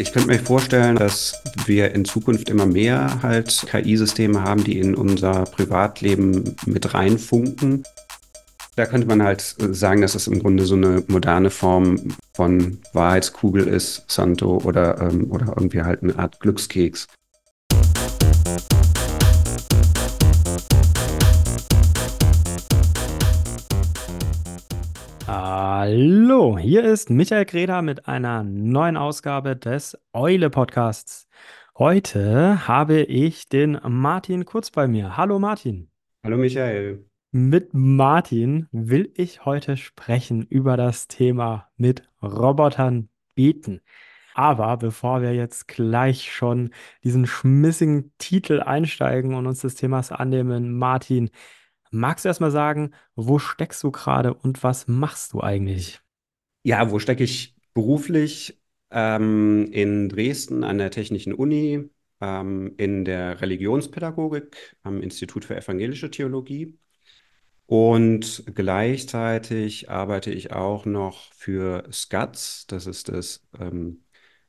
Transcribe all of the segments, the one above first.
Ich könnte mir vorstellen, dass wir in Zukunft immer mehr halt KI-Systeme haben, die in unser Privatleben mit reinfunken. Da könnte man halt sagen, dass es im Grunde so eine moderne Form von Wahrheitskugel ist, Santo, oder, ähm, oder irgendwie halt eine Art Glückskeks. Hallo, hier ist Michael Greda mit einer neuen Ausgabe des Eule Podcasts. Heute habe ich den Martin Kurz bei mir. Hallo Martin. Hallo Michael. Mit Martin will ich heute sprechen über das Thema mit Robotern beten. Aber bevor wir jetzt gleich schon diesen schmissigen Titel einsteigen und uns des Themas annehmen, Martin, Magst du erst mal sagen, wo steckst du gerade und was machst du eigentlich? Ja, wo stecke ich beruflich? Ähm, in Dresden an der Technischen Uni, ähm, in der Religionspädagogik am Institut für Evangelische Theologie. Und gleichzeitig arbeite ich auch noch für SCATS, das ist das ähm,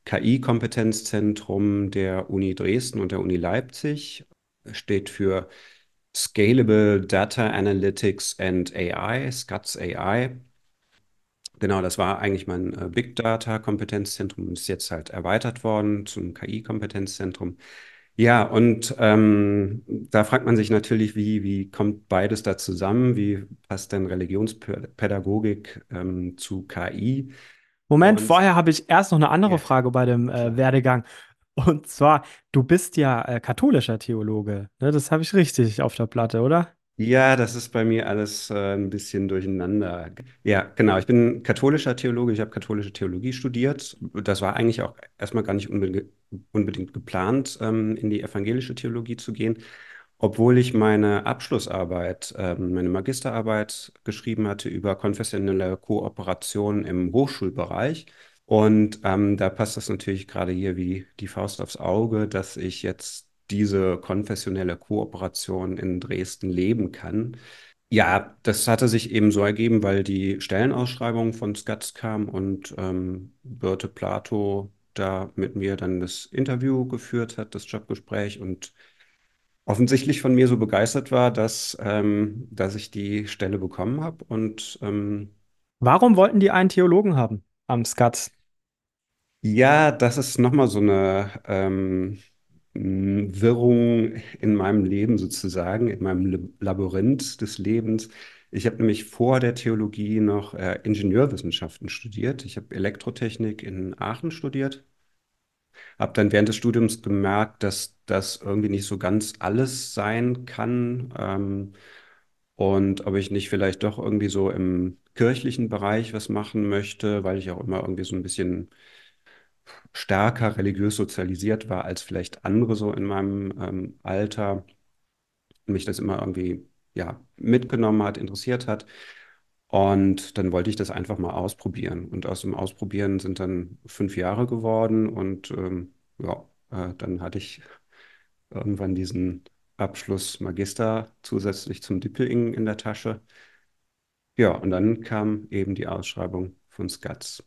KI-Kompetenzzentrum der Uni Dresden und der Uni Leipzig, steht für Scalable Data Analytics and AI, SCATS AI. Genau, das war eigentlich mein äh, Big Data Kompetenzzentrum, ist jetzt halt erweitert worden zum KI-Kompetenzzentrum. Ja, und ähm, da fragt man sich natürlich, wie, wie kommt beides da zusammen? Wie passt denn Religionspädagogik ähm, zu KI? Moment, und, vorher habe ich erst noch eine andere ja. Frage bei dem äh, Werdegang. Und zwar, du bist ja äh, katholischer Theologe. Ne? Das habe ich richtig auf der Platte, oder? Ja, das ist bei mir alles äh, ein bisschen durcheinander. Ja, genau. Ich bin katholischer Theologe. Ich habe katholische Theologie studiert. Das war eigentlich auch erstmal gar nicht unbe unbedingt geplant, ähm, in die evangelische Theologie zu gehen, obwohl ich meine Abschlussarbeit, ähm, meine Magisterarbeit geschrieben hatte über konfessionelle Kooperation im Hochschulbereich. Und ähm, da passt das natürlich gerade hier wie die Faust aufs Auge, dass ich jetzt diese konfessionelle Kooperation in Dresden leben kann. Ja, das hatte sich eben so ergeben, weil die Stellenausschreibung von Skatz kam und ähm, Birte Plato da mit mir dann das Interview geführt hat, das Jobgespräch und offensichtlich von mir so begeistert war, dass, ähm, dass ich die Stelle bekommen habe. Und ähm, warum wollten die einen Theologen haben am Skatz? Ja, das ist nochmal so eine ähm, Wirrung in meinem Leben sozusagen, in meinem Labyrinth des Lebens. Ich habe nämlich vor der Theologie noch äh, Ingenieurwissenschaften studiert. Ich habe Elektrotechnik in Aachen studiert. Habe dann während des Studiums gemerkt, dass das irgendwie nicht so ganz alles sein kann. Ähm, und ob ich nicht vielleicht doch irgendwie so im kirchlichen Bereich was machen möchte, weil ich auch immer irgendwie so ein bisschen stärker religiös sozialisiert war als vielleicht andere so in meinem ähm, Alter. Mich das immer irgendwie ja, mitgenommen hat, interessiert hat. Und dann wollte ich das einfach mal ausprobieren. Und aus dem Ausprobieren sind dann fünf Jahre geworden. Und ähm, ja, äh, dann hatte ich irgendwann diesen Abschluss Magister zusätzlich zum Dippeling in der Tasche. Ja, und dann kam eben die Ausschreibung von SCATS.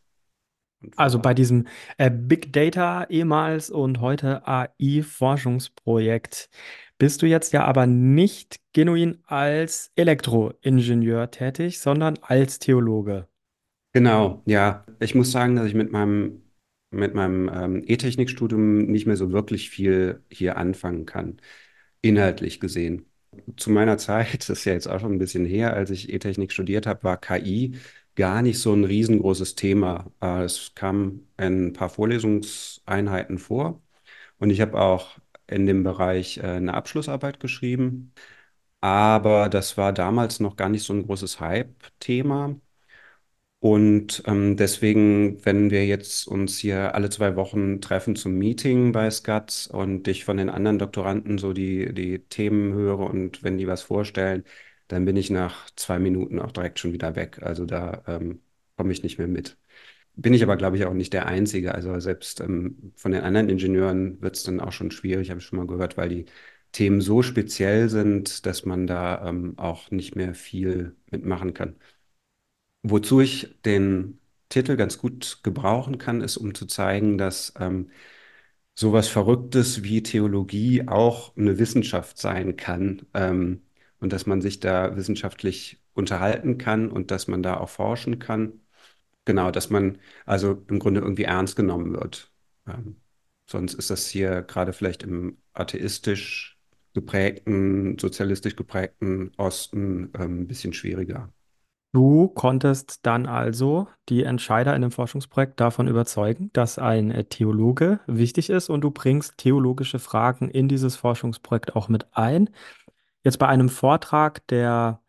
Also bei diesem äh, Big Data ehemals und heute AI-Forschungsprojekt bist du jetzt ja aber nicht genuin als Elektroingenieur tätig, sondern als Theologe. Genau, ja. Ich muss sagen, dass ich mit meinem, mit meinem ähm, E-Technikstudium nicht mehr so wirklich viel hier anfangen kann, inhaltlich gesehen. Zu meiner Zeit, das ist ja jetzt auch schon ein bisschen her, als ich E-Technik studiert habe, war KI gar nicht so ein riesengroßes Thema. Äh, es kam in ein paar Vorlesungseinheiten vor und ich habe auch in dem Bereich äh, eine Abschlussarbeit geschrieben. Aber das war damals noch gar nicht so ein großes Hype-Thema. Und ähm, deswegen, wenn wir jetzt uns hier alle zwei Wochen treffen zum Meeting bei SCATS und ich von den anderen Doktoranden so die, die Themen höre und wenn die was vorstellen, dann bin ich nach zwei Minuten auch direkt schon wieder weg. Also da ähm, komme ich nicht mehr mit. Bin ich aber, glaube ich, auch nicht der Einzige. Also selbst ähm, von den anderen Ingenieuren wird es dann auch schon schwierig, habe ich schon mal gehört, weil die Themen so speziell sind, dass man da ähm, auch nicht mehr viel mitmachen kann. Wozu ich den Titel ganz gut gebrauchen kann, ist, um zu zeigen, dass ähm, sowas Verrücktes wie Theologie auch eine Wissenschaft sein kann ähm, und dass man sich da wissenschaftlich unterhalten kann und dass man da auch forschen kann. Genau, dass man also im Grunde irgendwie ernst genommen wird. Ähm, sonst ist das hier gerade vielleicht im atheistisch geprägten, sozialistisch geprägten Osten ähm, ein bisschen schwieriger. Du konntest dann also die Entscheider in dem Forschungsprojekt davon überzeugen, dass ein äh, Theologe wichtig ist und du bringst theologische Fragen in dieses Forschungsprojekt auch mit ein. Jetzt bei einem Vortrag, der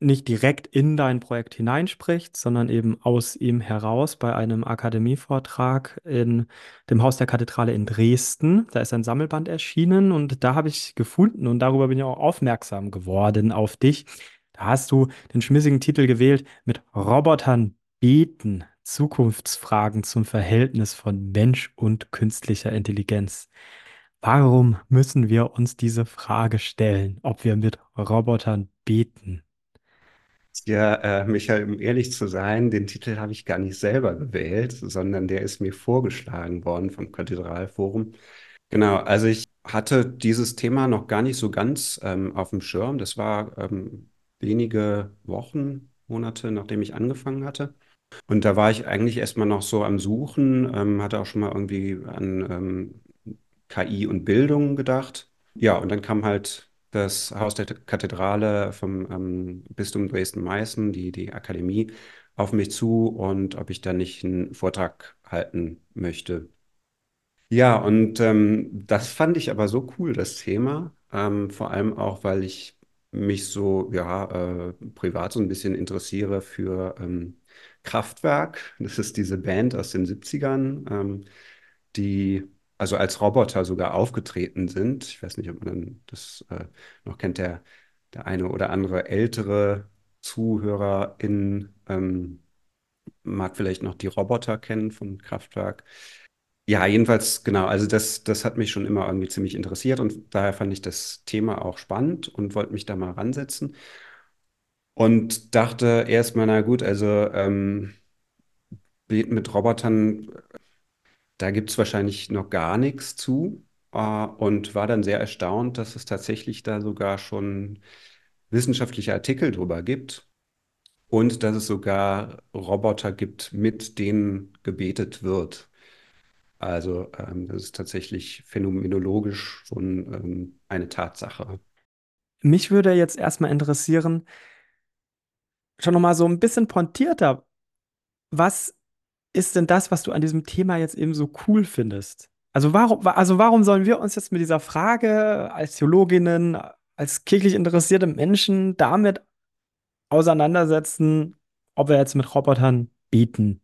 nicht direkt in dein Projekt hineinspricht, sondern eben aus ihm heraus bei einem Akademievortrag in dem Haus der Kathedrale in Dresden. Da ist ein Sammelband erschienen und da habe ich gefunden und darüber bin ich auch aufmerksam geworden auf dich. Da hast du den schmissigen Titel gewählt mit Robotern beten. Zukunftsfragen zum Verhältnis von Mensch und künstlicher Intelligenz. Warum müssen wir uns diese Frage stellen, ob wir mit Robotern beten? Ja, äh, Michael, um ehrlich zu sein, den Titel habe ich gar nicht selber gewählt, sondern der ist mir vorgeschlagen worden vom Kathedralforum. Genau, also ich hatte dieses Thema noch gar nicht so ganz ähm, auf dem Schirm. Das war ähm, wenige Wochen, Monate, nachdem ich angefangen hatte. Und da war ich eigentlich erstmal noch so am Suchen, ähm, hatte auch schon mal irgendwie an ähm, KI und Bildung gedacht. Ja, und dann kam halt das Haus der Kathedrale vom ähm, Bistum Dresden-Meißen, die, die Akademie, auf mich zu und ob ich da nicht einen Vortrag halten möchte. Ja, und ähm, das fand ich aber so cool, das Thema. Ähm, vor allem auch, weil ich mich so, ja, äh, privat so ein bisschen interessiere für ähm, Kraftwerk. Das ist diese Band aus den 70ern, ähm, die also als Roboter sogar aufgetreten sind. Ich weiß nicht, ob man das äh, noch kennt, der, der eine oder andere ältere Zuhörerin ähm, mag vielleicht noch die Roboter kennen von Kraftwerk. Ja, jedenfalls, genau, also das, das hat mich schon immer irgendwie ziemlich interessiert und daher fand ich das Thema auch spannend und wollte mich da mal ransetzen und dachte erstmal, na gut, also ähm, mit Robotern, da gibt es wahrscheinlich noch gar nichts zu äh, und war dann sehr erstaunt, dass es tatsächlich da sogar schon wissenschaftliche Artikel drüber gibt und dass es sogar Roboter gibt, mit denen gebetet wird. Also ähm, das ist tatsächlich phänomenologisch schon ähm, eine Tatsache. Mich würde jetzt erstmal interessieren, schon nochmal so ein bisschen pointierter, was ist denn das, was du an diesem Thema jetzt eben so cool findest? Also warum, also warum sollen wir uns jetzt mit dieser Frage als Theologinnen, als kirchlich interessierte Menschen damit auseinandersetzen, ob wir jetzt mit Robotern beten?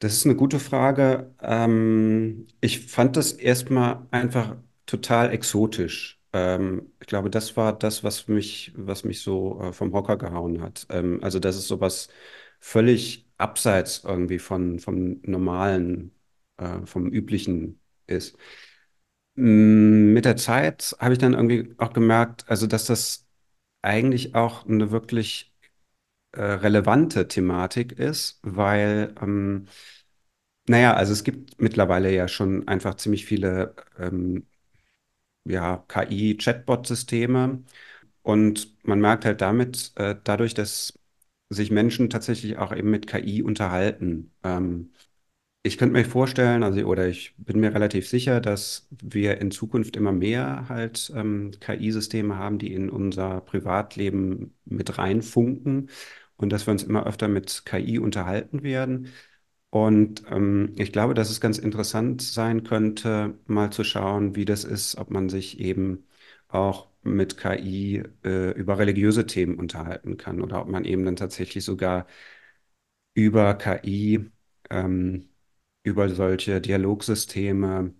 Das ist eine gute Frage. Ähm, ich fand das erstmal einfach total exotisch. Ähm, ich glaube, das war das, was mich, was mich so äh, vom Hocker gehauen hat. Ähm, also, das ist sowas völlig abseits irgendwie von, vom Normalen, äh, vom Üblichen ist. Mm, Mit der Zeit habe ich dann irgendwie auch gemerkt, also dass das eigentlich auch eine wirklich äh, relevante Thematik ist, weil ähm, naja, also es gibt mittlerweile ja schon einfach ziemlich viele ähm, ja, KI-Chatbot-Systeme und man merkt halt damit, äh, dadurch, dass sich Menschen tatsächlich auch eben mit KI unterhalten. Ähm, ich könnte mir vorstellen, also oder ich bin mir relativ sicher, dass wir in Zukunft immer mehr halt ähm, KI-Systeme haben, die in unser Privatleben mit reinfunken und dass wir uns immer öfter mit KI unterhalten werden. Und ähm, ich glaube, dass es ganz interessant sein könnte, mal zu schauen, wie das ist, ob man sich eben auch mit KI äh, über religiöse Themen unterhalten kann oder ob man eben dann tatsächlich sogar über KI, ähm, über solche Dialogsysteme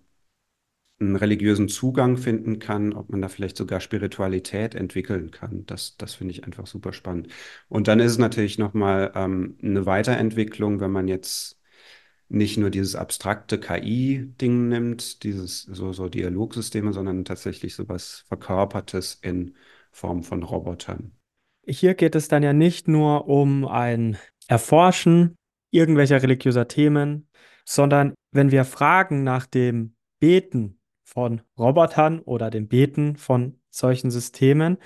einen religiösen Zugang finden kann, ob man da vielleicht sogar Spiritualität entwickeln kann. Das, das finde ich einfach super spannend. Und dann ist es natürlich nochmal ähm, eine Weiterentwicklung, wenn man jetzt nicht nur dieses abstrakte KI-Ding nimmt, dieses so, so Dialogsysteme, sondern tatsächlich sowas Verkörpertes in Form von Robotern. Hier geht es dann ja nicht nur um ein Erforschen irgendwelcher religiöser Themen, sondern wenn wir fragen nach dem Beten von Robotern oder dem Beten von solchen Systemen,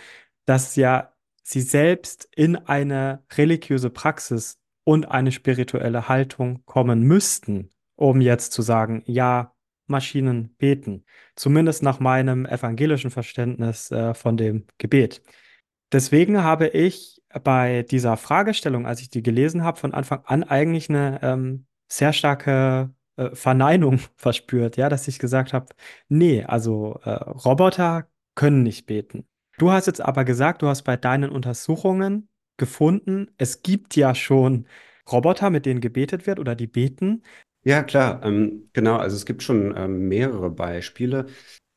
dass ja sie selbst in eine religiöse Praxis und eine spirituelle Haltung kommen müssten, um jetzt zu sagen, ja, Maschinen beten. Zumindest nach meinem evangelischen Verständnis äh, von dem Gebet. Deswegen habe ich bei dieser Fragestellung, als ich die gelesen habe, von Anfang an eigentlich eine ähm, sehr starke äh, Verneinung verspürt, ja, dass ich gesagt habe, nee, also äh, Roboter können nicht beten. Du hast jetzt aber gesagt, du hast bei deinen Untersuchungen gefunden, es gibt ja schon Roboter, mit denen gebetet wird oder die beten. Ja, klar, ähm, genau. Also es gibt schon ähm, mehrere Beispiele.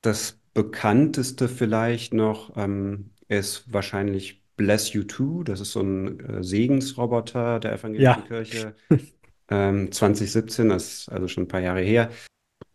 Das bekannteste vielleicht noch ähm, ist wahrscheinlich Bless You Too. Das ist so ein äh, Segensroboter der evangelischen Ja, Kirche. Ähm, 2017, das ist also schon ein paar Jahre her.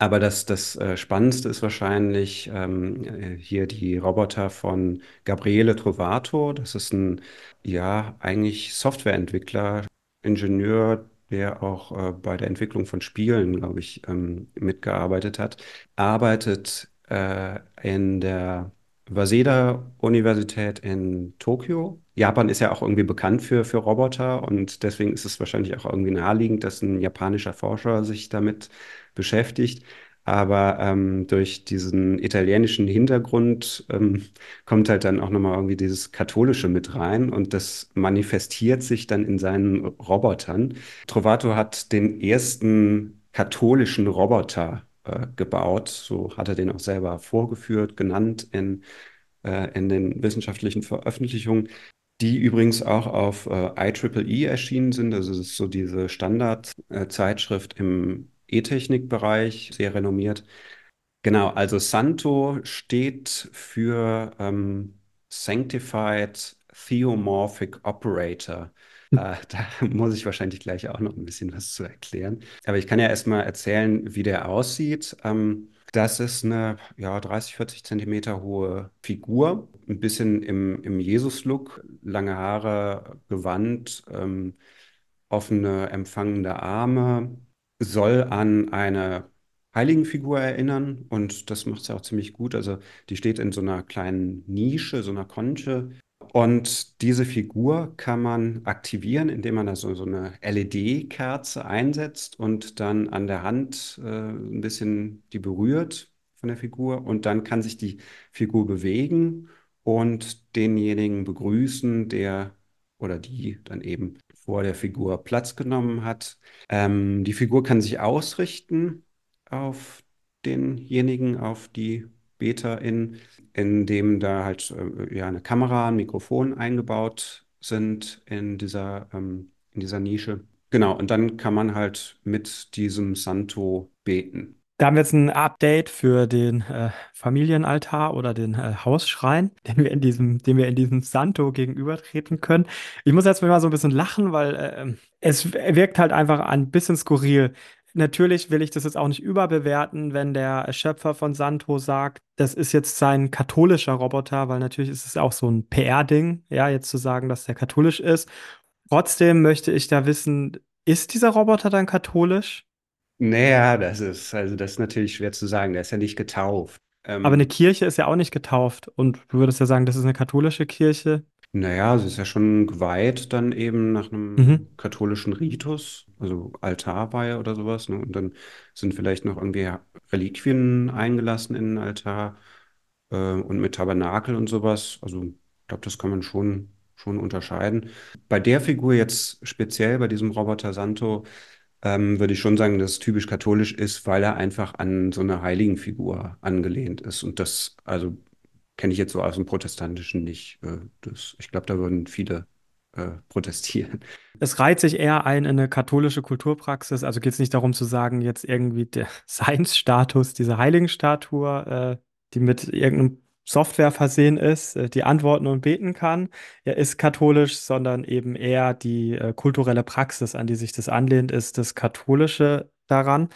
Aber das, das äh, Spannendste ist wahrscheinlich ähm, äh, hier die Roboter von Gabriele Trovato. Das ist ein, ja, eigentlich Softwareentwickler, Ingenieur, der auch äh, bei der Entwicklung von Spielen, glaube ich, ähm, mitgearbeitet hat. Arbeitet äh, in der Waseda-Universität in Tokio. Japan ist ja auch irgendwie bekannt für, für Roboter und deswegen ist es wahrscheinlich auch irgendwie naheliegend, dass ein japanischer Forscher sich damit beschäftigt. Aber ähm, durch diesen italienischen Hintergrund ähm, kommt halt dann auch nochmal irgendwie dieses Katholische mit rein und das manifestiert sich dann in seinen Robotern. Trovato hat den ersten katholischen Roboter äh, gebaut, so hat er den auch selber vorgeführt, genannt in, äh, in den wissenschaftlichen Veröffentlichungen die übrigens auch auf äh, IEEE erschienen sind. Also ist so diese Standardzeitschrift im E-Technik-Bereich, sehr renommiert. Genau, also Santo steht für ähm, Sanctified Theomorphic Operator. Äh, da muss ich wahrscheinlich gleich auch noch ein bisschen was zu erklären. Aber ich kann ja erstmal erzählen, wie der aussieht. Ähm, das ist eine ja, 30, 40 Zentimeter hohe Figur, ein bisschen im, im Jesus-Look, lange Haare, Gewand, ähm, offene, empfangende Arme, soll an eine Heiligenfigur erinnern und das macht sie auch ziemlich gut. Also die steht in so einer kleinen Nische, so einer Konche. Und diese Figur kann man aktivieren, indem man da so, so eine LED-Kerze einsetzt und dann an der Hand äh, ein bisschen die berührt von der Figur. Und dann kann sich die Figur bewegen und denjenigen begrüßen, der oder die dann eben vor der Figur Platz genommen hat. Ähm, die Figur kann sich ausrichten auf denjenigen, auf die BeterInnen, indem da halt äh, ja eine Kamera, ein Mikrofon eingebaut sind in dieser, ähm, in dieser Nische. Genau, und dann kann man halt mit diesem Santo beten. Da haben wir jetzt ein Update für den äh, Familienaltar oder den äh, Hausschrein, den wir in diesem, dem wir in diesem Santo gegenübertreten können. Ich muss jetzt mal so ein bisschen lachen, weil äh, es wirkt halt einfach ein bisschen skurril. Natürlich will ich das jetzt auch nicht überbewerten, wenn der Schöpfer von Santo sagt, das ist jetzt sein katholischer Roboter, weil natürlich ist es auch so ein PR-Ding, ja, jetzt zu sagen, dass der katholisch ist. Trotzdem möchte ich da wissen, ist dieser Roboter dann katholisch? Naja, das ist, also das ist natürlich schwer zu sagen. Der ist ja nicht getauft. Aber eine Ähm, Kirche ist ja auch nicht getauft. Und du würdest ja sagen, das ist eine katholische Kirche. Naja, sie ist ja schon geweiht dann eben nach Mhm. einem katholischen Ritus, also Altarweihe oder sowas. Ne? Und dann sind vielleicht noch irgendwie Reliquien eingelassen in den Altar äh, und mit Tabernakel und sowas. Also ich glaube, das kann man schon, schon unterscheiden. Bei der Figur jetzt speziell, bei diesem Roboter Santo, ähm, würde ich schon sagen, dass es typisch katholisch ist, weil er einfach an so eine Heiligenfigur angelehnt ist. Und das, also kenne ich jetzt so aus dem Protestantischen nicht. Äh, das, ich glaube, da würden viele äh, protestieren. Es reiht sich eher ein in eine katholische Kulturpraxis. Also geht es nicht darum zu sagen, jetzt irgendwie der Seinsstatus dieser Heiligenstatue, äh, die mit irgendeinem Software versehen ist, äh, die antworten und beten kann, ja, ist katholisch, sondern eben eher die äh, kulturelle Praxis, an die sich das anlehnt, ist das Katholische daran.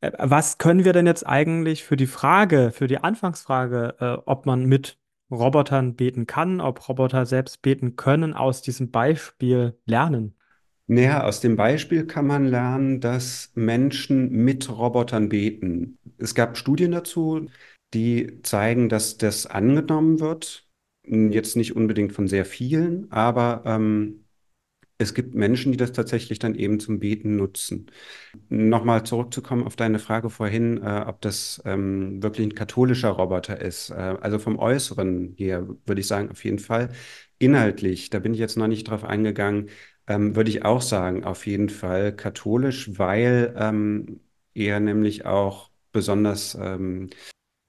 Äh, Was können wir denn jetzt eigentlich für die Frage, für die Anfangsfrage, ob man mit Robotern beten kann, ob Roboter selbst beten können, aus diesem Beispiel lernen? Naja, aus dem Beispiel kann man lernen, dass Menschen mit Robotern beten. Es gab Studien dazu, die zeigen, dass das angenommen wird. Jetzt nicht unbedingt von sehr vielen, aber ähm, es gibt Menschen, die das tatsächlich dann eben zum Beten nutzen. Nochmal zurückzukommen auf deine Frage vorhin, äh, ob das ähm, wirklich ein katholischer Roboter ist. Äh, also vom Äußeren her würde ich sagen, auf jeden Fall. Inhaltlich, da bin ich jetzt noch nicht drauf eingegangen, ähm, würde ich auch sagen, auf jeden Fall katholisch, weil ähm, er nämlich auch besonders ähm,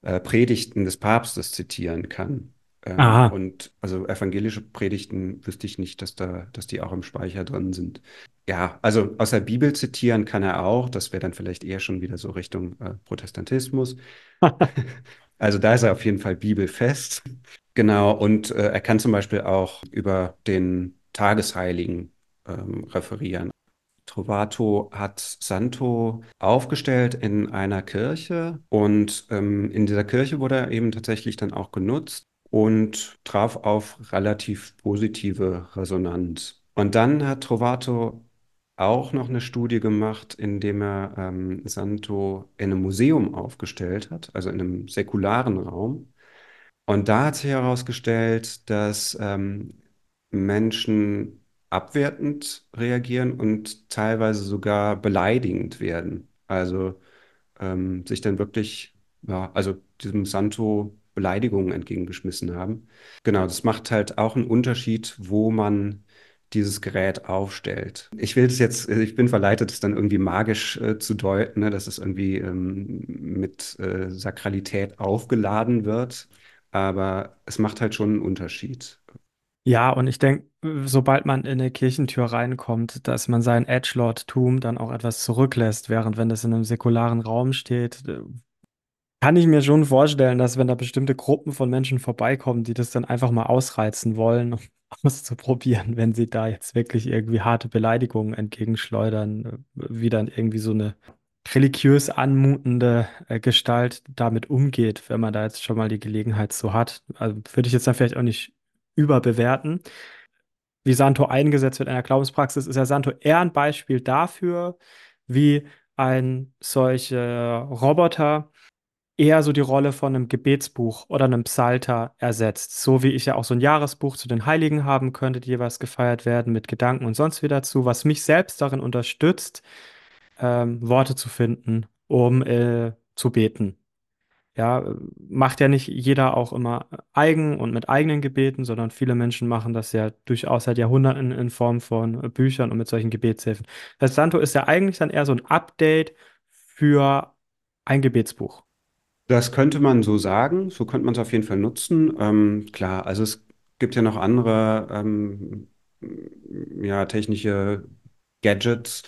äh, Predigten des Papstes zitieren kann. Ähm, Aha. und also evangelische Predigten wüsste ich nicht, dass da, dass die auch im Speicher drin sind. Ja, also aus der Bibel zitieren kann er auch. Das wäre dann vielleicht eher schon wieder so Richtung äh, Protestantismus. Also da ist er auf jeden Fall bibelfest. Genau, und äh, er kann zum Beispiel auch über den Tagesheiligen ähm, referieren. Trovato hat Santo aufgestellt in einer Kirche und ähm, in dieser Kirche wurde er eben tatsächlich dann auch genutzt und traf auf relativ positive Resonanz. Und dann hat Trovato auch noch eine Studie gemacht, indem er ähm, Santo in einem Museum aufgestellt hat, also in einem säkularen Raum. Und da hat sich herausgestellt, dass ähm, Menschen abwertend reagieren und teilweise sogar beleidigend werden. Also ähm, sich dann wirklich, ja, also diesem Santo Beleidigungen entgegengeschmissen haben. Genau, das macht halt auch einen Unterschied, wo man dieses Gerät aufstellt. Ich will es jetzt, ich bin verleitet, es dann irgendwie magisch äh, zu deuten, ne, dass es irgendwie ähm, mit äh, Sakralität aufgeladen wird. Aber es macht halt schon einen Unterschied. Ja, und ich denke, sobald man in eine Kirchentür reinkommt, dass man sein Edgelord-Tum dann auch etwas zurücklässt, während wenn das in einem säkularen Raum steht, äh, kann ich mir schon vorstellen, dass wenn da bestimmte Gruppen von Menschen vorbeikommen, die das dann einfach mal ausreizen wollen, um auszuprobieren, wenn sie da jetzt wirklich irgendwie harte Beleidigungen entgegenschleudern, äh, wie dann irgendwie so eine religiös anmutende äh, Gestalt damit umgeht, wenn man da jetzt schon mal die Gelegenheit so hat. Also würde ich jetzt dann vielleicht auch nicht überbewerten. Wie Santo eingesetzt wird in der Glaubenspraxis, ist ja Santo eher ein Beispiel dafür, wie ein solcher Roboter eher so die Rolle von einem Gebetsbuch oder einem Psalter ersetzt. So wie ich ja auch so ein Jahresbuch zu den Heiligen haben könnte, die jeweils gefeiert werden mit Gedanken und sonst wieder dazu, was mich selbst darin unterstützt, ähm, Worte zu finden, um äh, zu beten. Ja, macht ja nicht jeder auch immer eigen und mit eigenen Gebeten, sondern viele Menschen machen das ja durchaus seit Jahrhunderten in Form von Büchern und mit solchen Gebetshilfen. Das Santo ist ja eigentlich dann eher so ein Update für ein Gebetsbuch. Das könnte man so sagen, so könnte man es auf jeden Fall nutzen. Ähm, klar, also es gibt ja noch andere ähm, ja, technische Gadgets,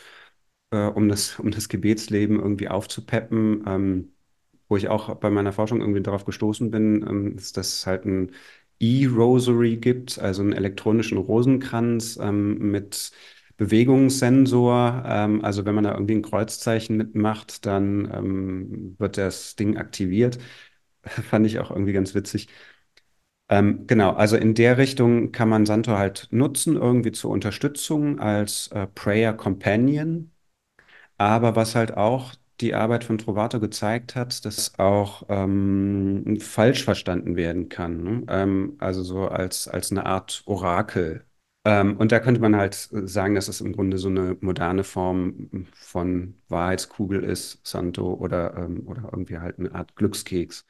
äh, um das, um das Gebetsleben irgendwie aufzupeppen. Ähm, wo ich auch bei meiner Forschung irgendwie darauf gestoßen bin, ähm, ist, dass es halt ein E-Rosary gibt, also einen elektronischen Rosenkranz ähm, mit Bewegungssensor. Ähm, also wenn man da irgendwie ein Kreuzzeichen mitmacht, dann ähm, wird das Ding aktiviert. Fand ich auch irgendwie ganz witzig. Ähm, genau, also in der Richtung kann man Santo halt nutzen, irgendwie zur Unterstützung als äh, Prayer Companion. Aber was halt auch die Arbeit von Trovato gezeigt hat, dass auch ähm, falsch verstanden werden kann. Ne? Ähm, also so als, als eine Art Orakel. Ähm, und da könnte man halt sagen, dass es im Grunde so eine moderne Form von Wahrheitskugel ist, Santo, oder, ähm, oder irgendwie halt eine Art Glückskeks.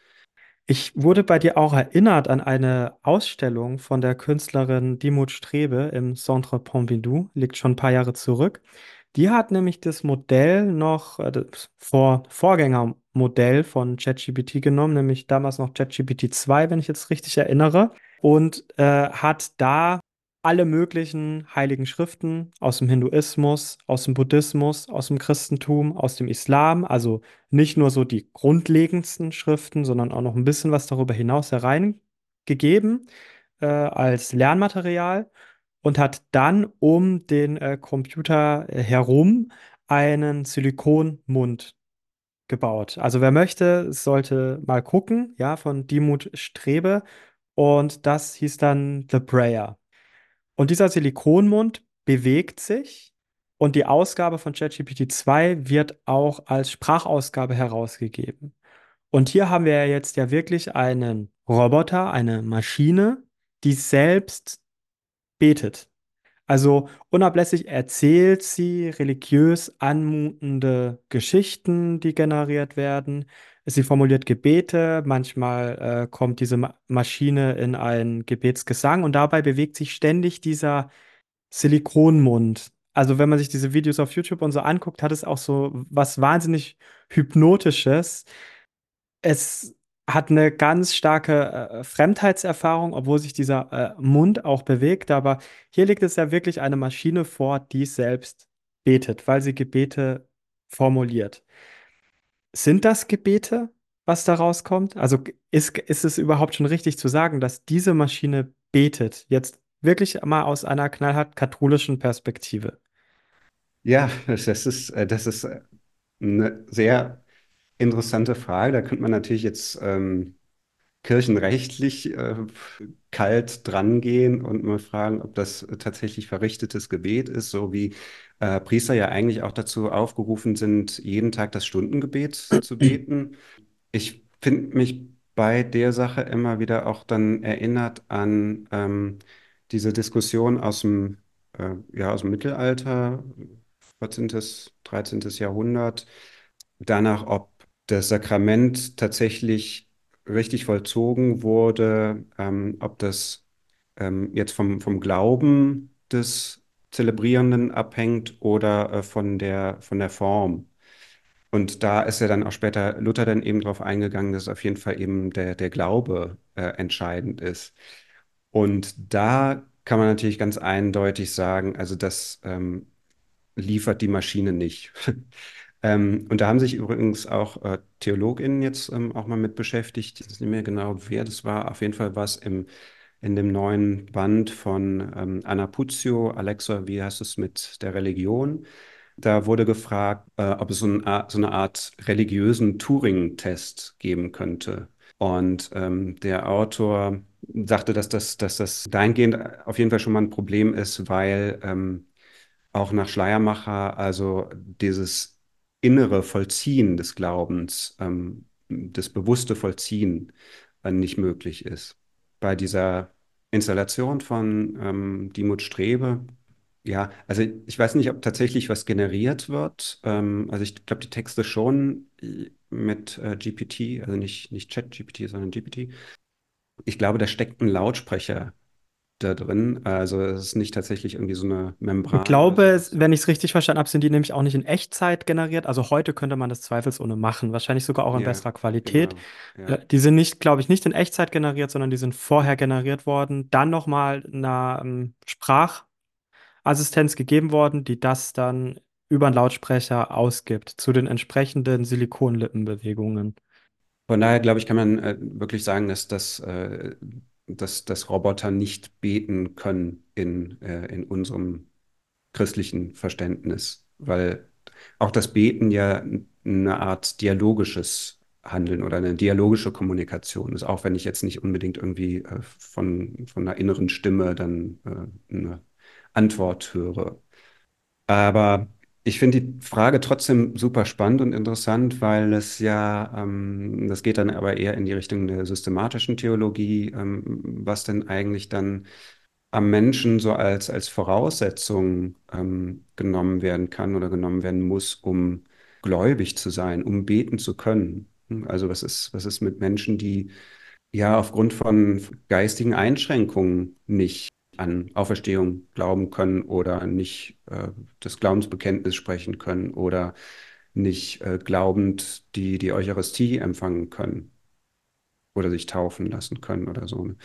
Ich wurde bei dir auch erinnert an eine Ausstellung von der Künstlerin Dimut Strebe im Centre Pompidou, liegt schon ein paar Jahre zurück. Die hat nämlich das Modell noch, äh, das Vor Vorgängermodell von ChatGPT genommen, nämlich damals noch ChatGPT 2, wenn ich jetzt richtig erinnere, und äh, hat da alle möglichen heiligen Schriften aus dem Hinduismus, aus dem Buddhismus, aus dem Christentum, aus dem Islam, also nicht nur so die grundlegendsten Schriften, sondern auch noch ein bisschen was darüber hinaus hereingegeben äh, als Lernmaterial und hat dann um den äh, Computer äh, herum einen Silikonmund gebaut. Also wer möchte, sollte mal gucken, ja, von Dimut Strebe. Und das hieß dann The Prayer. Und dieser Silikonmund bewegt sich Und die Ausgabe von ChatGPT 2 wird auch als Sprachausgabe herausgegeben. Und hier haben wir jetzt ja wirklich einen Roboter, eine Maschine, die selbst betet. Also unablässig erzählt sie religiös anmutende Geschichten, die generiert werden. Sie formuliert Gebete, manchmal äh, kommt diese Ma Maschine in einen Gebetsgesang und dabei bewegt sich ständig dieser Silikonmund. Also wenn man sich diese Videos auf YouTube und so anguckt, hat es auch so was wahnsinnig Hypnotisches. Es hat eine ganz starke äh, Fremdheitserfahrung, obwohl sich dieser äh, Mund auch bewegt. Aber hier liegt es ja wirklich eine Maschine vor, die selbst betet, weil sie Gebete formuliert. Sind das Gebete, was da rauskommt? Also ist, ist es überhaupt schon richtig zu sagen, dass diese Maschine betet? Jetzt wirklich mal aus einer knallhart katholischen Perspektive. Ja, das ist, äh, das ist äh, eine sehr interessante Frage. Da könnte man natürlich jetzt ähm, kirchenrechtlich äh, kalt drangehen und mal fragen, ob das tatsächlich verrichtetes Gebet ist, so wie äh, Priester ja eigentlich auch dazu aufgerufen sind, jeden Tag das Stundengebet zu beten. Ich finde mich bei der Sache immer wieder auch dann erinnert an ähm, diese Diskussion aus dem, äh, ja, aus dem Mittelalter, 14., 13. Jahrhundert, danach, ob das Sakrament tatsächlich richtig vollzogen wurde, ähm, ob das ähm, jetzt vom, vom Glauben des Zelebrierenden abhängt oder äh, von der, von der Form. Und da ist ja dann auch später Luther dann eben darauf eingegangen, dass auf jeden Fall eben der, der Glaube äh, entscheidend ist. Und da kann man natürlich ganz eindeutig sagen, also das ähm, liefert die Maschine nicht. Ähm, und da haben sich übrigens auch äh, TheologInnen jetzt ähm, auch mal mit beschäftigt. Ich weiß nicht mehr genau, wer das war. Auf jeden Fall war es im, in dem neuen Band von ähm, Anna Puzio, Alexa, wie heißt es mit der Religion? Da wurde gefragt, äh, ob es so eine Art, so eine Art religiösen Turing-Test geben könnte. Und ähm, der Autor sagte, dass das, dass das dahingehend auf jeden Fall schon mal ein Problem ist, weil ähm, auch nach Schleiermacher also dieses innere Vollziehen des Glaubens, ähm, das bewusste Vollziehen äh, nicht möglich ist. Bei dieser Installation von ähm, Dimut Strebe, ja, also ich weiß nicht, ob tatsächlich was generiert wird. Ähm, also ich glaube, die Texte schon äh, mit äh, GPT, also nicht, nicht Chat-GPT, sondern GPT. Ich glaube, da steckt ein Lautsprecher da drin. Also es ist nicht tatsächlich irgendwie so eine Ich Membran oder glaube, wenn ich es richtig verstanden habe, sind die nämlich auch nicht in Echtzeit generiert. Also heute könnte man das zweifelsohne machen, wahrscheinlich sogar auch in Ja, besserer Qualität. genau. Ja. Äh, Die sind nicht, glaube ich, nicht in Echtzeit generiert, sondern die sind vorher generiert worden, dann nochmal einer ähm, Sprachassistenz gegeben worden, die das dann über einen Lautsprecher ausgibt zu den entsprechenden Silikonlippenbewegungen. Von daher glaube ich, kann man äh, wirklich sagen, dass, das, äh, dass, dass Roboter nicht beten können in, äh, in unserem christlichen Verständnis, weil auch das Beten ja eine Art dialogisches Handeln oder eine dialogische Kommunikation ist, auch wenn ich jetzt nicht unbedingt irgendwie äh, von, von einer inneren Stimme dann äh, eine Antwort höre. Aber ich finde die Frage trotzdem super spannend und interessant, weil es ja, ähm, das geht dann aber eher in die Richtung der systematischen Theologie, ähm, was denn eigentlich dann am Menschen so als, als Voraussetzung ähm, genommen werden kann oder genommen werden muss, um gläubig zu sein, um beten zu können. Also was ist, was ist mit Menschen, die ja aufgrund von geistigen Einschränkungen nicht an Auferstehung glauben können oder nicht äh, das Glaubensbekenntnis sprechen können oder nicht äh, glaubend die, die Eucharistie empfangen können oder sich taufen lassen können oder so. ne?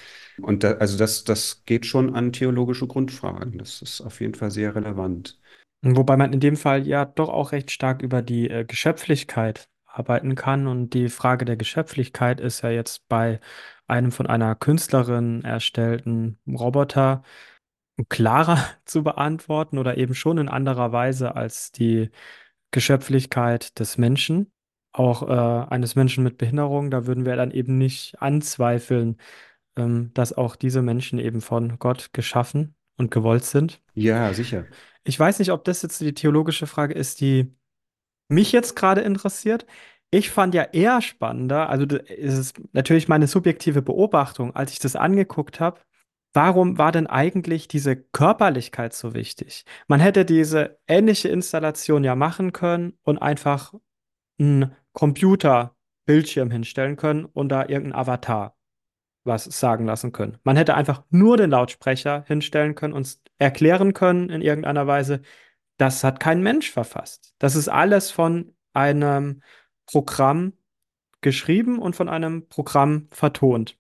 Und da, also das, das geht schon an theologische Grundfragen. Das ist auf jeden Fall sehr relevant. Wobei man in dem Fall ja doch auch recht stark über die äh, Geschöpflichkeit arbeiten kann. Und die Frage der Geschöpflichkeit ist ja jetzt bei einem von einer Künstlerin erstellten Roboter klarer zu beantworten oder eben schon in anderer Weise als die Geschöpflichkeit des Menschen, auch äh, eines Menschen mit Behinderung. Da würden wir dann eben nicht anzweifeln, ähm, dass auch diese Menschen eben von Gott geschaffen und gewollt sind. Ja, sicher. Ich weiß nicht, ob das jetzt die theologische Frage ist, die mich jetzt gerade interessiert. Ich fand ja eher spannender, also das ist natürlich meine subjektive Beobachtung, als ich das angeguckt habe. Warum war denn eigentlich diese Körperlichkeit so wichtig? Man hätte diese ähnliche Installation ja machen können und einfach einen Computerbildschirm hinstellen können und da irgendein Avatar was sagen lassen können. Man hätte einfach nur den Lautsprecher hinstellen können und erklären können in irgendeiner Weise, das hat kein Mensch verfasst. Das ist alles von einem Programm geschrieben und von einem Programm vertont.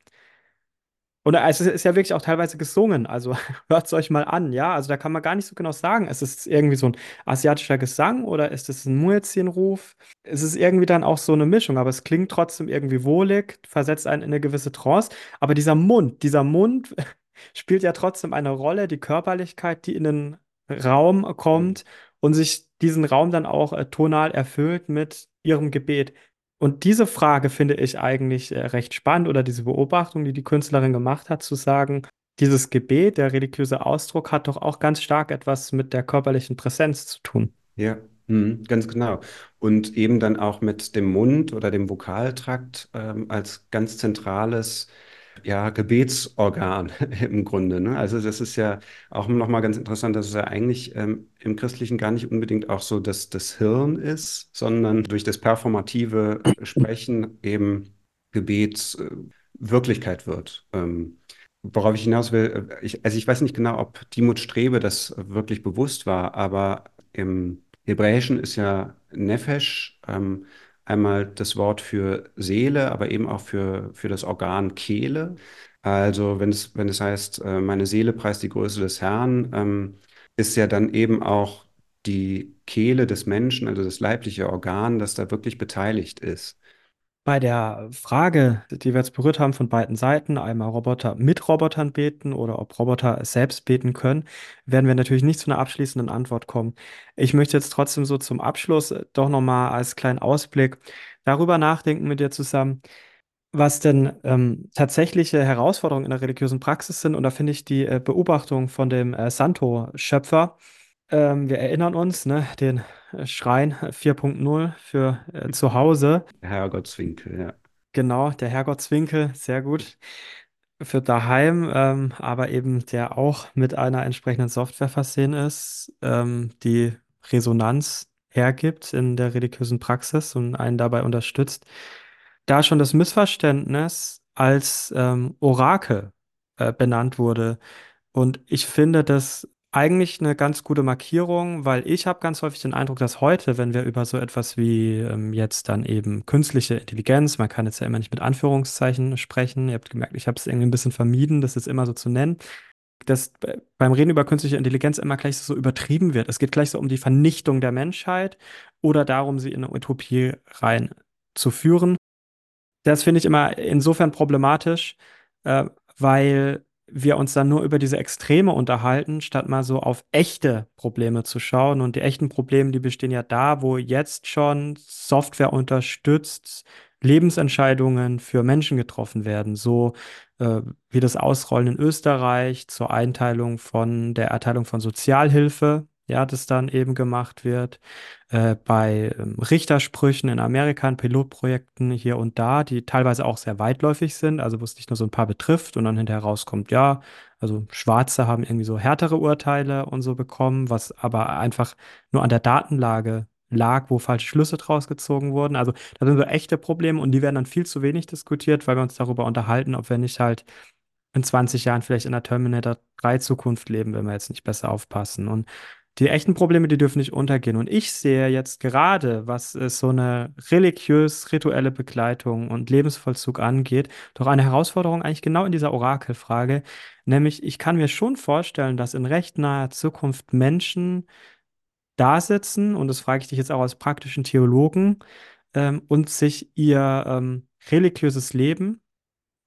Und es ist ja wirklich auch teilweise gesungen, also hört es euch mal an, ja. Also da kann man gar nicht so genau sagen, ist es irgendwie so ein asiatischer Gesang oder ist es ein Muezzin-Ruf? Es ist irgendwie dann auch so eine Mischung, aber es klingt trotzdem irgendwie wohlig, versetzt einen in eine gewisse Trance. Aber dieser Mund, dieser Mund spielt ja trotzdem eine Rolle, die Körperlichkeit, die in den Raum kommt und sich diesen Raum dann auch äh, tonal erfüllt mit ihrem Gebet. Und diese Frage finde ich eigentlich äh, recht spannend oder diese Beobachtung, die die Künstlerin gemacht hat, zu sagen, dieses Gebet, der religiöse Ausdruck, hat doch auch ganz stark etwas mit der körperlichen Präsenz zu tun. Ja, mhm, ganz genau. Und eben dann auch mit dem Mund oder dem Vokaltrakt ähm, als ganz zentrales ja, Gebetsorgan im Grunde. Ne? Also das ist ja auch nochmal ganz interessant, dass es ja eigentlich ähm, im Christlichen gar nicht unbedingt auch so dass das Hirn ist, sondern durch das performative Sprechen eben Gebet äh, Wirklichkeit wird. Ähm, worauf ich hinaus will, äh, ich, also ich weiß nicht genau, ob Dimut Strebe das wirklich bewusst war, aber im Hebräischen ist ja Nefesh ähm, einmal das Wort für Seele, aber eben auch für, für das Organ Kehle. Also wenn es, wenn es heißt, äh, meine Seele preist die Größe des Herrn, ähm, ist ja dann eben auch die Kehle des Menschen, also das leibliche Organ, das da wirklich beteiligt ist. Bei der Frage, die wir jetzt berührt haben von beiden Seiten, einmal Roboter mit Robotern beten oder ob Roboter selbst beten können, werden wir natürlich nicht zu einer abschließenden Antwort kommen. Ich möchte jetzt trotzdem so zum Abschluss doch nochmal als kleinen Ausblick darüber nachdenken mit dir zusammen, was denn ähm, tatsächliche Herausforderungen in der religiösen Praxis sind. Und da finde ich die äh, Beobachtung von dem äh, Santo-Schöpfer, ähm, wir erinnern uns, ne, den äh, Schrein 4.0 für äh, zu Hause. Herrgottswinkel, ja. Genau, der Herrgottswinkel, sehr gut. Für daheim, ähm, aber eben der auch mit einer entsprechenden Software versehen ist, ähm, die Resonanz hergibt in der religiösen Praxis und einen dabei unterstützt. Da schon das Missverständnis als ähm, Orakel äh, benannt wurde. Und ich finde das eigentlich eine ganz gute Markierung, weil ich habe ganz häufig den Eindruck, dass heute, wenn wir über so etwas wie ähm, jetzt dann eben künstliche Intelligenz, man kann jetzt ja immer nicht mit Anführungszeichen sprechen, ihr habt gemerkt, ich habe es irgendwie ein bisschen vermieden, das jetzt immer so zu nennen, dass beim Reden über künstliche Intelligenz immer gleich so übertrieben wird. Es geht gleich so um die Vernichtung der Menschheit oder darum, sie in eine Utopie reinzuführen. Das finde ich immer insofern problematisch, äh, weil wir uns dann nur über diese Extreme unterhalten, statt mal so auf echte Probleme zu schauen. Und die echten Probleme, die bestehen ja da, wo jetzt schon Software unterstützt, Lebensentscheidungen für Menschen getroffen werden, so äh, wie das Ausrollen in Österreich zur Einteilung von der Erteilung von Sozialhilfe ja, das dann eben gemacht wird. Äh, bei ähm, Richtersprüchen in Amerika, in Pilotprojekten hier und da, die teilweise auch sehr weitläufig sind, also wo es nicht nur so ein paar betrifft und dann hinterher rauskommt, ja, also Schwarze haben irgendwie so härtere Urteile und so bekommen, was aber einfach nur an der Datenlage lag, wo falsche Schlüsse draus gezogen wurden. Also da sind so echte Probleme und die werden dann viel zu wenig diskutiert, weil wir uns darüber unterhalten, ob wir nicht halt in 20 Jahren vielleicht in der Terminator 3 Zukunft leben, wenn wir jetzt nicht besser aufpassen. Und die echten Probleme, die dürfen nicht untergehen. Und ich sehe jetzt gerade, was es so eine religiös-rituelle Begleitung und Lebensvollzug angeht, doch eine Herausforderung eigentlich genau in dieser Orakelfrage. Nämlich, ich kann mir schon vorstellen, dass in recht naher Zukunft Menschen da sitzen, und das frage ich dich jetzt auch als praktischen Theologen, ähm, und sich ihr ähm, religiöses Leben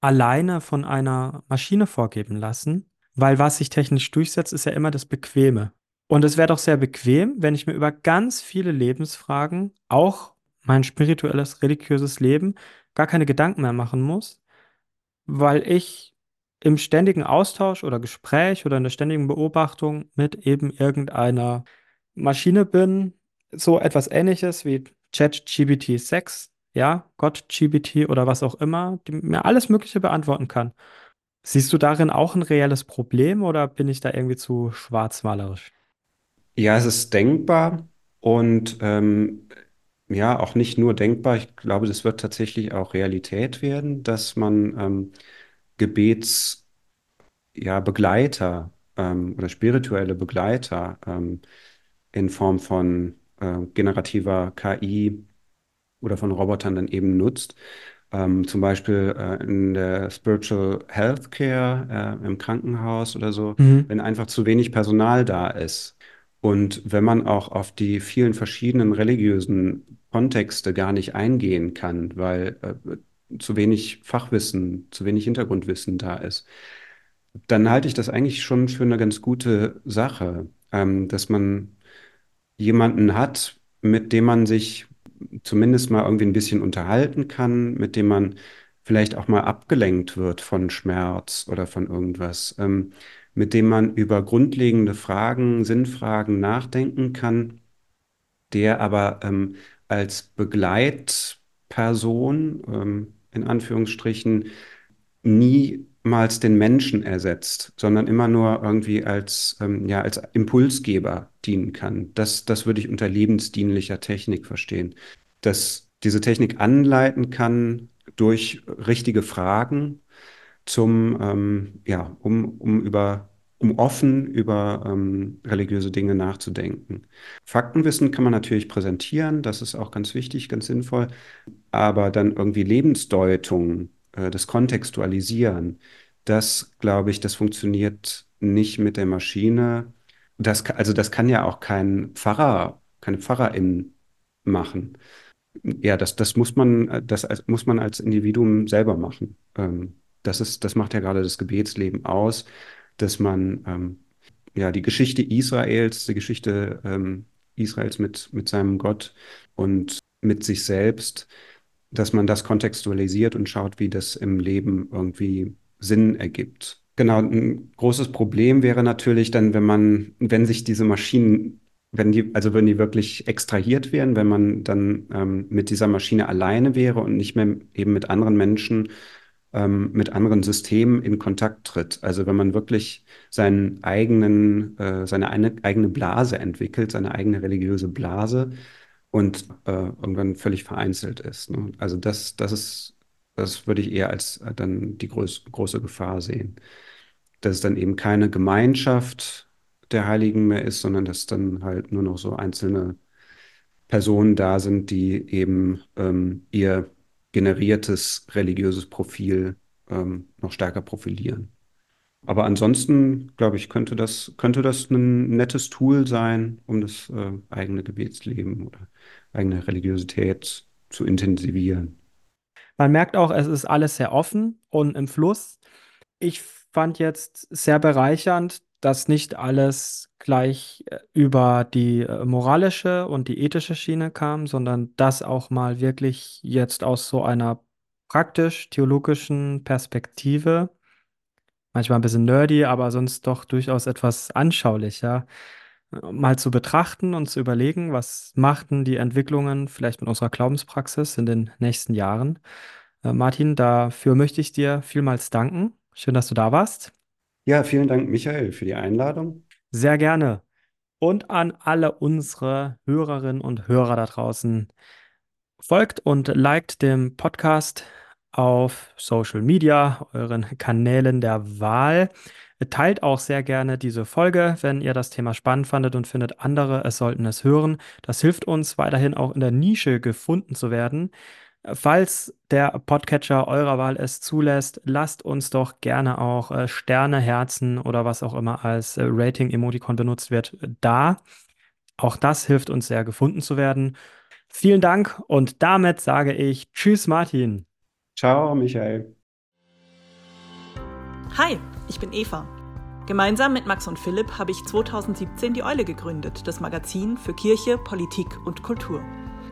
alleine von einer Maschine vorgeben lassen. Weil was sich technisch durchsetzt, ist ja immer das Bequeme. Und es wäre doch sehr bequem, wenn ich mir über ganz viele Lebensfragen, auch mein spirituelles, religiöses Leben, gar keine Gedanken mehr machen muss, weil ich im ständigen Austausch oder Gespräch oder in der ständigen Beobachtung mit eben irgendeiner Maschine bin, so etwas ähnliches wie ChatGPT 6, ja, GodGPT oder was auch immer, die mir alles Mögliche beantworten kann. Siehst du darin auch ein reelles Problem oder bin ich da irgendwie zu schwarzmalerisch? Ja, es ist denkbar und ähm, ja, auch nicht nur denkbar. Ich glaube, das wird tatsächlich auch Realität werden, dass man ähm, Gebets, ja, Begleiter ähm, oder spirituelle Begleiter ähm, in Form von äh, generativer KI oder von Robotern dann eben nutzt. Ähm, zum Beispiel äh, in der Spiritual Healthcare äh, im Krankenhaus oder so, Mhm. wenn einfach zu wenig Personal da ist. Und wenn man auch auf die vielen verschiedenen religiösen Kontexte gar nicht eingehen kann, weil äh, zu wenig Fachwissen, zu wenig Hintergrundwissen da ist, dann halte ich das eigentlich schon für eine ganz gute Sache, ähm, dass man jemanden hat, mit dem man sich zumindest mal irgendwie ein bisschen unterhalten kann, mit dem man vielleicht auch mal abgelenkt wird von Schmerz oder von irgendwas, ähm, mit dem man über grundlegende Fragen, Sinnfragen nachdenken kann, der aber ähm, als Begleitperson, ähm, in Anführungsstrichen, niemals den Menschen ersetzt, sondern immer nur irgendwie als, ähm, ja, als Impulsgeber dienen kann. Das, das würde ich unter lebensdienlicher Technik verstehen. Dass diese Technik anleiten kann durch richtige Fragen zum, ähm, ja, um, um über, um offen über ähm, religiöse Dinge nachzudenken. Faktenwissen kann man natürlich präsentieren, das ist auch ganz wichtig, ganz sinnvoll, aber dann irgendwie Lebensdeutung, äh, das Kontextualisieren, das glaube ich, das funktioniert nicht mit der Maschine. Das, also das kann ja auch kein Pfarrer, keine Pfarrerin machen. Ja, das, das muss man, äh, das muss man als Individuum selber machen. Ähm, das ist, das macht ja gerade das Gebetsleben aus, dass man ähm, ja die Geschichte Israels, die Geschichte ähm, Israels mit, mit seinem Gott und mit sich selbst, dass man das kontextualisiert und schaut, wie das im Leben irgendwie Sinn ergibt. Genau, ein großes Problem wäre natürlich dann, wenn man, wenn sich diese Maschinen wenn die, also wenn die wirklich extrahiert wären, wenn man dann ähm, mit dieser Maschine alleine wäre und nicht mehr eben mit anderen Menschen, ähm, mit anderen Systemen in Kontakt tritt. Also wenn man wirklich seinen eigenen, äh, seine eine, eigene Blase entwickelt, seine eigene religiöse Blase und äh, irgendwann völlig vereinzelt ist. Ne? Also das, das ist, das würde ich eher als äh, dann die groß, große Gefahr sehen dass es dann eben keine Gemeinschaft der Heiligen mehr ist, sondern dass dann halt nur noch so einzelne Personen da sind, die eben ähm, ihr generiertes religiöses Profil ähm, noch stärker profilieren. Aber ansonsten, glaube ich, könnte das, könnte das ein nettes Tool sein, um das äh, eigene Gebetsleben oder eigene Religiosität zu intensivieren. Man merkt auch, es ist alles sehr offen und im Fluss. Ich fand jetzt sehr bereichernd, dass nicht alles gleich äh, über die äh, moralische und die ethische Schiene kam, sondern dass auch mal wirklich jetzt aus so einer praktisch-theologischen Perspektive, manchmal ein bisschen nerdy, aber sonst doch durchaus etwas anschaulicher, äh, mal zu betrachten und zu überlegen, was machten die Entwicklungen vielleicht mit unserer Glaubenspraxis in den nächsten Jahren. Martin, dafür möchte ich dir vielmals danken. Schön, dass du da warst. Ja, vielen Dank, Michael, für die Einladung. Sehr gerne. Und an alle unsere Hörerinnen und Hörer da draußen. Folgt und liked dem Podcast auf Social Media, euren Kanälen der Wahl. Teilt auch sehr gerne diese Folge, wenn ihr das Thema spannend fandet und findet, andere es sollten es hören. Das hilft uns weiterhin auch in der Nische gefunden zu werden. Falls der Podcatcher eurer Wahl es zulässt, lasst uns doch gerne auch äh, Sterne, Herzen oder was auch immer als äh, Rating-Emoticon benutzt wird, da. Auch das hilft uns sehr gefunden zu werden. Vielen Dank und damit sage ich Tschüss, Martin. Ciao, Michael. Hi, ich bin Eva. Gemeinsam mit Max und Philipp habe ich 2017 die Eule gegründet, das Magazin für Kirche, Politik und Kultur.